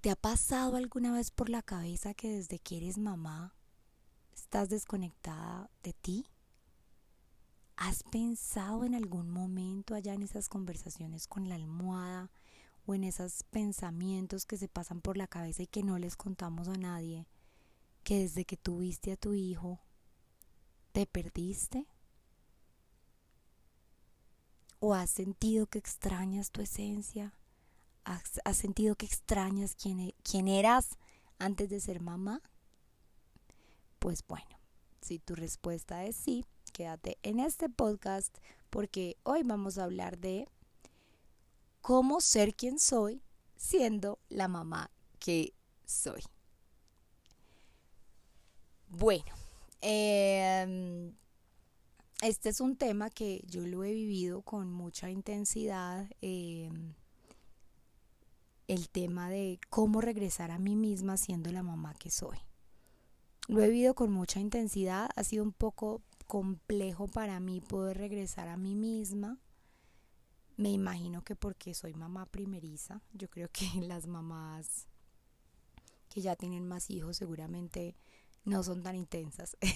te ha pasado alguna vez por la cabeza que desde que eres mamá estás desconectada de ti? ¿Has pensado en algún momento allá en esas conversaciones con la almohada o en esos pensamientos que se pasan por la cabeza y que no les contamos a nadie? Que desde que tuviste a tu hijo, ¿te perdiste? ¿O has sentido que extrañas tu esencia? ¿Has, sentido que extrañas quién, e, quién eras antes de ser mamá? Pues bueno, si tu respuesta es sí, quédate en este podcast porque hoy vamos a hablar de cómo ser quien soy siendo la mamá que soy. Bueno, em, este es un tema que yo lo he vivido con mucha intensidad. Em, el tema de cómo regresar a mí misma siendo la mamá que soy. Lo he vivido con mucha intensidad, ha sido un poco complejo para mí poder regresar a mí misma. Me imagino que porque soy mamá primeriza, yo creo que las mamás que ya tienen más hijos seguramente no son tan intensas.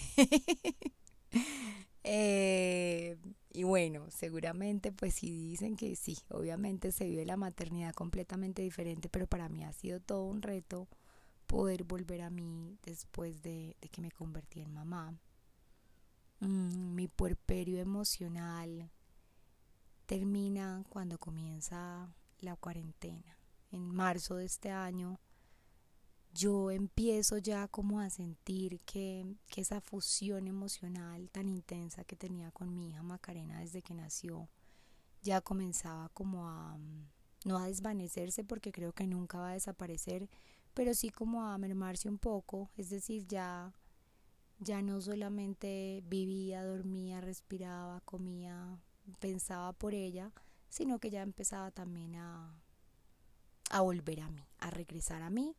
eh, y bueno, seguramente pues si dicen que sí, obviamente se vive la maternidad completamente diferente, pero para mí ha sido todo un reto poder volver a mí después de, de que me convertí en mamá. Mm, mi puerperio emocional termina cuando comienza la cuarentena. En marzo de este año yo empiezo ya como a sentir que, que, esa fusión emocional tan intensa que tenía con mi hija Macarena desde que nació ya comenzaba como a no a desvanecerse porque creo que nunca va a desaparecer, pero sí como a mermarse un poco, es decir, ya ya no solamente vivía, dormía, respiraba, comía, pensaba por ella, sino que ya empezaba también a, a volver a mí, a regresar a mí.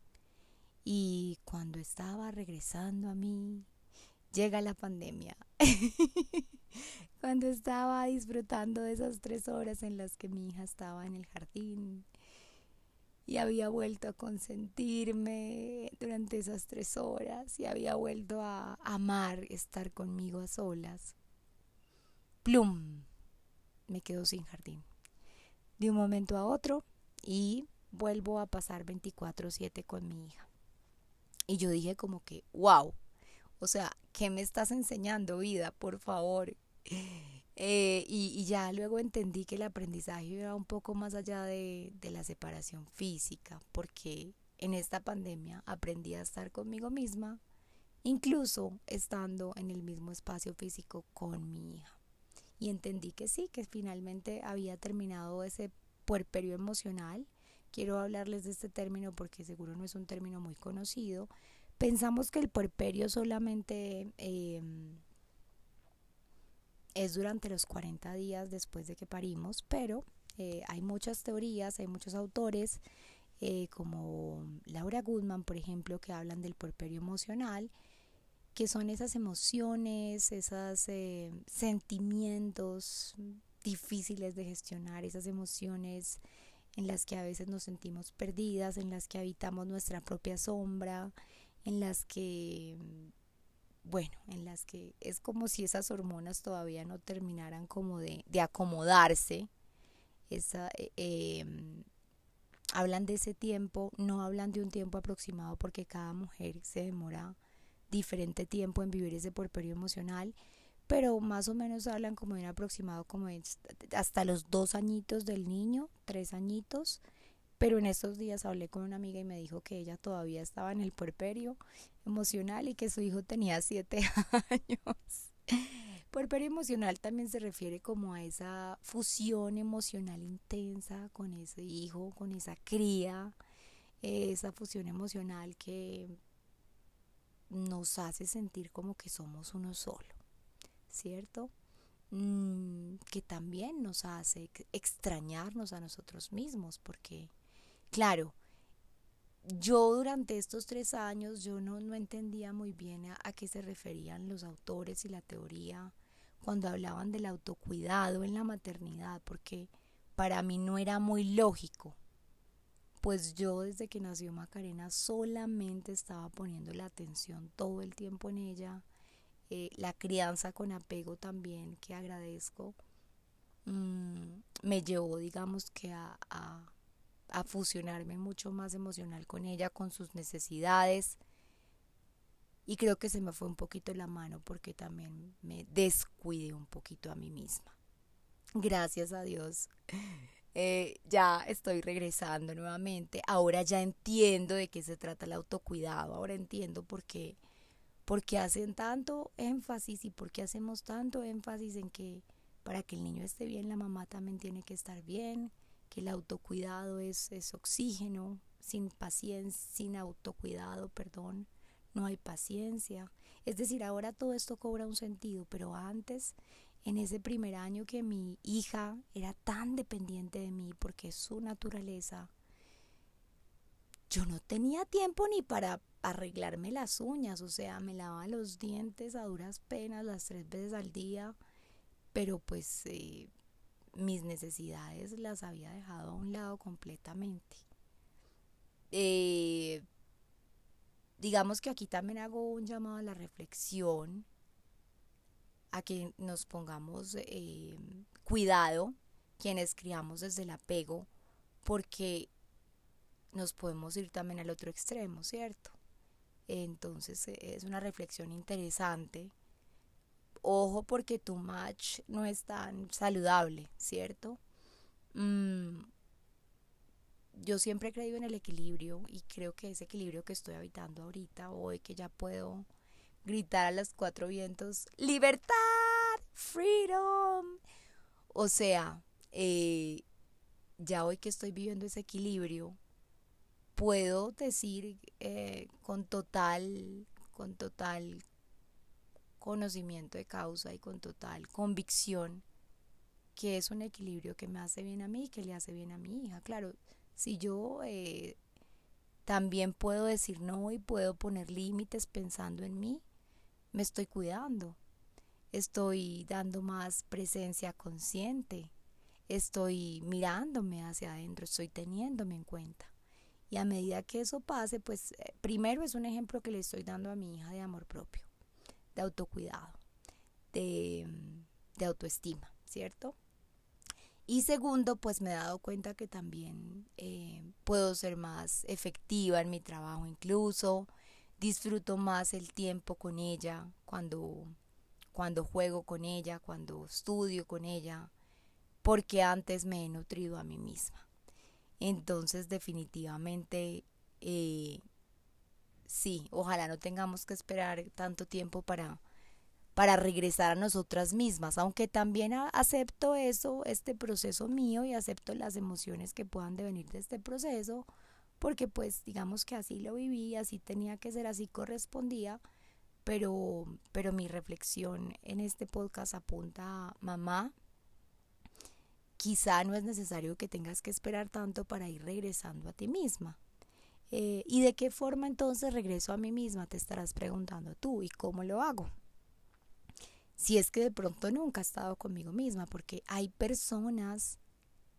Y cuando estaba regresando a mí, llega la pandemia. cuando estaba disfrutando de esas tres horas en las que mi hija estaba en el jardín, y había vuelto a consentirme durante esas tres horas y había vuelto a amar estar conmigo a solas. Plum, me quedo sin jardín. De un momento a otro y vuelvo a pasar 24/7 con mi hija. Y yo dije como que, wow, o sea, ¿qué me estás enseñando vida? Por favor. Eh, y, ya luego entendí que el aprendizaje iba un poco más allá de, de la separación física, porque en esta pandemia aprendí a estar conmigo misma, incluso estando en el mismo espacio físico con mi hija. Y entendí que sí, que finalmente había terminado ese puerperio emocional. Quiero hablarles de este término porque seguro no es un término muy conocido. Pensamos que el puerperio solamente eh, es durante los 40 días después de que parimos, pero eh, hay muchas teorías, hay muchos autores, eh, como Laura Goodman, por ejemplo, que hablan del puerperio emocional, que son esas emociones, esos sentimientos difíciles de gestionar, esas emociones en las que a veces nos sentimos perdidas, en las que habitamos nuestra propia sombra, en las que bueno, en las que es como si esas hormonas todavía no terminaran como de, de acomodarse. Esa, eh, em, hablan de ese tiempo, no hablan de un tiempo aproximado porque cada mujer se demora diferente tiempo en vivir ese porperio emocional, pero más o menos hablan como de un aproximado como hasta los dos añitos del niño, tres añitos, pero en estos días hablé con una amiga y me dijo que ella todavía estaba en el puerperio emocional y que su hijo tenía siete años. Puerperio emocional también se refiere como a esa fusión emocional intensa con ese hijo, con esa cría, esa fusión emocional que nos hace sentir como que somos uno solo, ¿cierto? Mm, que también nos hace extrañarnos a nosotros mismos, porque Claro, yo durante estos tres años yo no, no entendía muy bien a, a, qué se referían los autores y la teoría cuando hablaban del autocuidado en la maternidad, porque para mí no era muy lógico, pues yo desde que nació Macarena solamente estaba poniendo la atención todo el tiempo en ella, eh, la crianza con apego también, que agradezco, mm, me llevó, digamos que a, a, fusionarme mucho más emocional con ella, con sus necesidades. Y creo que se me fue un poquito la mano porque también me descuidé un poquito a mí misma. Gracias a Dios. Eh, ya estoy regresando nuevamente. Ahora ya entiendo de qué se trata el autocuidado. Ahora entiendo por qué, por qué hacen tanto énfasis y por qué hacemos tanto énfasis en que para que el niño esté bien, la mamá también tiene que estar bien, que el autocuidado es, es oxígeno, sin paciencia, sin autocuidado, perdón, no hay paciencia. Es decir, ahora todo esto cobra un sentido, pero antes en ese primer año que mi hija era tan dependiente de mí porque su naturaleza, yo no tenía tiempo ni para arreglarme las uñas, o sea, me lavaba los dientes a duras penas las tres veces al día, pero pues eh, mis necesidades las había dejado a un lado completamente. Eh, digamos que aquí también hago un llamado a la reflexión a que nos pongamos eh, cuidado quienes criamos desde el apego, porque nos podemos ir también al otro extremo, ¿cierto? Entonces eh, es una reflexión interesante. Ojo porque tu match no es tan saludable, ¿cierto? Mm, yo siempre he creído en el equilibrio y creo que ese equilibrio que estoy habitando ahorita, hoy que ya puedo gritar a los cuatro vientos, libertad, freedom. O sea, eh, ya hoy que estoy viviendo ese equilibrio, puedo decir eh, con total, con total conocimiento de causa y con total convicción que es un equilibrio que me hace bien a mí y que le hace bien a mi hija. Claro, si yo eh, también puedo decir no y puedo poner límites pensando en mí, me estoy cuidando, estoy dando más presencia consciente, estoy mirándome hacia adentro, estoy teniéndome en cuenta. Y a medida que eso pase, pues eh, primero es un ejemplo que le estoy dando a mi hija de amor propio, de autocuidado, de, de autoestima, ¿cierto? Y segundo, pues me he dado cuenta que también eh, puedo ser más efectiva en mi trabajo incluso, disfruto más el tiempo con ella, cuando, cuando juego con ella, cuando estudio con ella, porque antes me he nutrido a mí misma. Entonces definitivamente eh, sí, ojalá no tengamos que esperar tanto tiempo para, para regresar a nosotras mismas, aunque también acepto eso, este proceso mío y acepto las emociones que puedan devenir de este proceso, porque pues digamos que así lo viví, así tenía que ser, así correspondía, pero, pero mi reflexión en este podcast apunta a mamá, quizá no es necesario que tengas que esperar tanto para ir regresando a ti misma. Eh, ¿Y de qué forma entonces regreso a mí misma? Te estarás preguntando tú. ¿Y cómo lo hago? Si es que de pronto nunca he estado conmigo misma, porque hay personas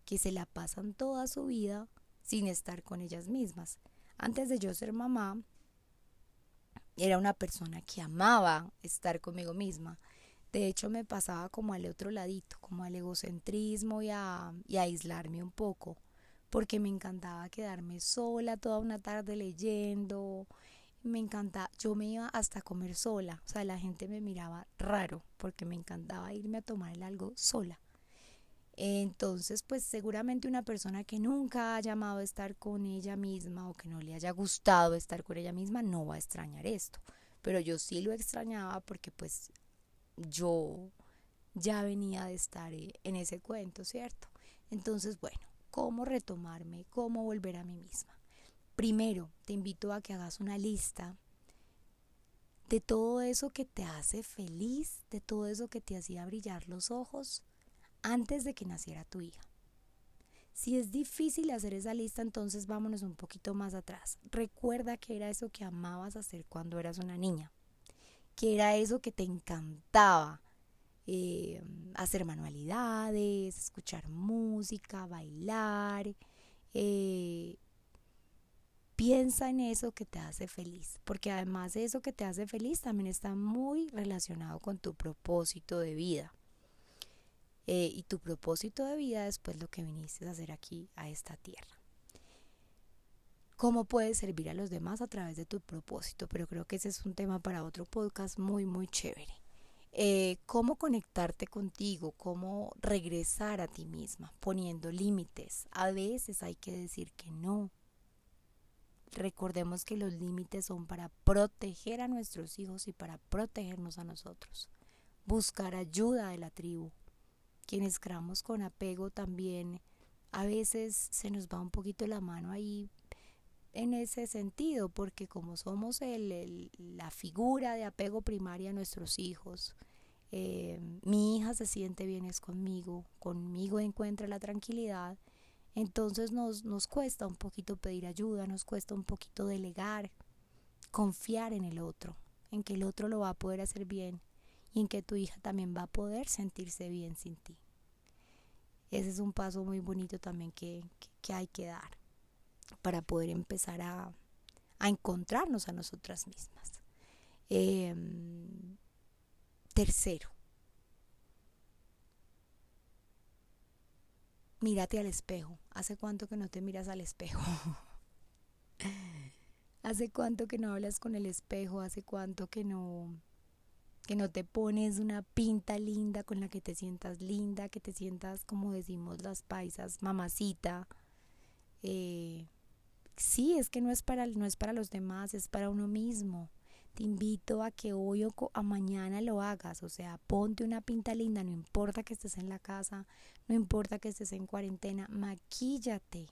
que se la pasan toda su vida sin estar con ellas mismas. Antes de yo ser mamá, era una persona que amaba estar conmigo misma. De hecho, me pasaba como al otro ladito, como al egocentrismo y a, y a aislarme un poco, porque me encantaba quedarme sola toda una tarde leyendo. Me encantaba, yo me iba hasta comer sola, o sea, la gente me miraba raro porque me encantaba irme a tomar algo sola. Entonces, pues seguramente una persona que nunca ha llamado a estar con ella misma o que no le haya gustado estar con ella misma no va a extrañar esto. Pero yo sí lo extrañaba porque pues yo ya venía de estar eh, en ese cuento, ¿cierto? Entonces, bueno, ¿cómo retomarme? ¿Cómo volver a mí misma? Primero, te invito a que hagas una lista de todo eso que te hace feliz, de todo eso que te hacía brillar los ojos antes de que naciera tu hija. Si es difícil hacer esa lista, entonces vámonos un poquito más atrás. Recuerda que era eso que amabas hacer cuando eras una niña, que era eso que te encantaba, eh, hacer manualidades, escuchar música, bailar, eh, piensa en eso que te hace feliz, porque además de eso que te hace feliz también está muy relacionado con tu propósito de vida. Eh, y tu propósito de vida es pues lo que viniste a hacer aquí a esta tierra. ¿Cómo puedes servir a los demás a través de tu propósito? Pero creo que ese es un tema para otro podcast muy, muy chévere. Eh, cómo conectarte contigo, cómo regresar a ti misma, poniendo límites. A veces hay que decir que no. Recordemos que los límites son para proteger a nuestros hijos y para protegernos a nosotros. Buscar ayuda de la tribu. Quienes creamos con apego también, a veces se nos va un poquito la mano ahí en ese sentido, porque como somos el, la figura de apego primaria a nuestros hijos, eh, mi hija se siente bien es conmigo, conmigo encuentra la tranquilidad, entonces nos, nos cuesta un poquito pedir ayuda, nos cuesta un poquito delegar, confiar en el otro, en que el otro lo va a poder hacer bien y en que tu hija también va a poder sentirse bien sin ti. Ese es un paso muy bonito también que, que hay que dar para poder empezar a, encontrarnos a nosotras mismas. Em, tercero, mírate al espejo. ¿Hace cuánto que no te miras al espejo? ¿Hace cuánto que no hablas con el espejo? ¿Hace cuánto que no que no te pones una pinta linda con la que te sientas linda, que te sientas como decimos las paisas, mamacita? Eh, sí, es que no es para, no es para los demás, es para uno mismo. Te invito a que hoy o a mañana lo hagas, o sea, ponte una pinta linda, no importa que estés en la casa, no importa que estés en cuarentena, maquíllate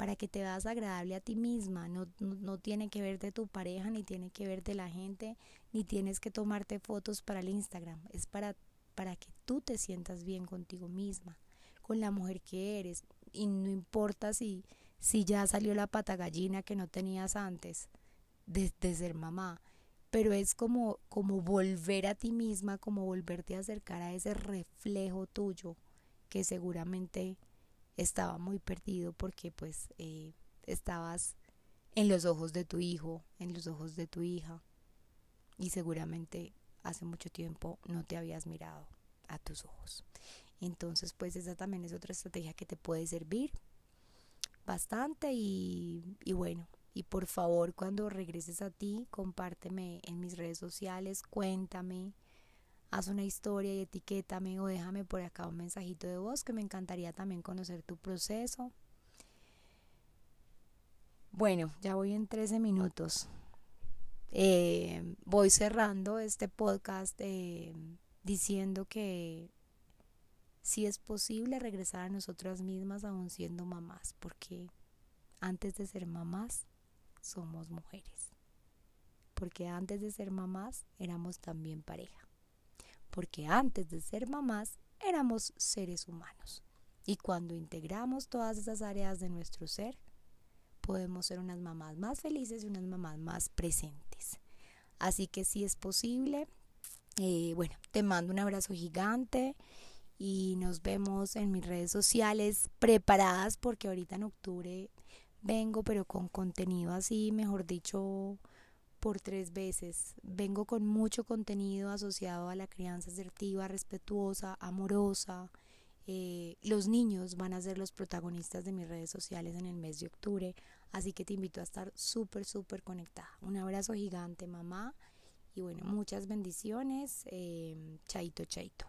para que te veas agradable a ti misma. No, no, tiene que ver de tu pareja, ni tiene que ver de la gente, ni tienes que tomarte fotos para el Instagram. Es para, para que tú te sientas bien contigo misma, con la mujer que eres. Y no importa si, si ya salió la pata gallina que no tenías antes de, ser mamá. Pero es como, como volver a ti misma, como volverte a acercar a ese reflejo tuyo que seguramente estaba muy perdido porque pues eh, estabas en los ojos de tu hijo, en los ojos de tu hija y seguramente hace mucho tiempo no te habías mirado a tus ojos. Entonces pues esa también es otra estrategia que te puede servir bastante y, bueno, y por favor cuando regreses a ti, compárteme en mis redes sociales, cuéntame, haz una historia y etiquétame o déjame por acá un mensajito de voz que me encantaría también conocer tu proceso. Bueno, ya voy en 13 minutos. Eh, voy cerrando este podcast eh, diciendo que si es posible regresar a nosotras mismas aún siendo mamás, porque antes de ser mamás somos mujeres. Porque antes de ser mamás éramos también pareja. Porque antes de ser mamás éramos seres humanos. Y cuando integramos todas esas áreas de nuestro ser, podemos ser unas mamás más felices y unas mamás más presentes. Así que si es posible, eh, bueno, te mando un abrazo gigante y nos vemos en mis redes sociales preparadas porque ahorita en octubre vengo pero con contenido así, mejor dicho, por tres veces. Vengo con mucho contenido asociado a la crianza asertiva, respetuosa, amorosa. Eh, los niños van a ser los protagonistas de mis redes sociales en el mes de octubre, así que te invito a estar súper, súper conectada. Un abrazo gigante, mamá, y bueno, muchas bendiciones. Eh, chaito, chaito.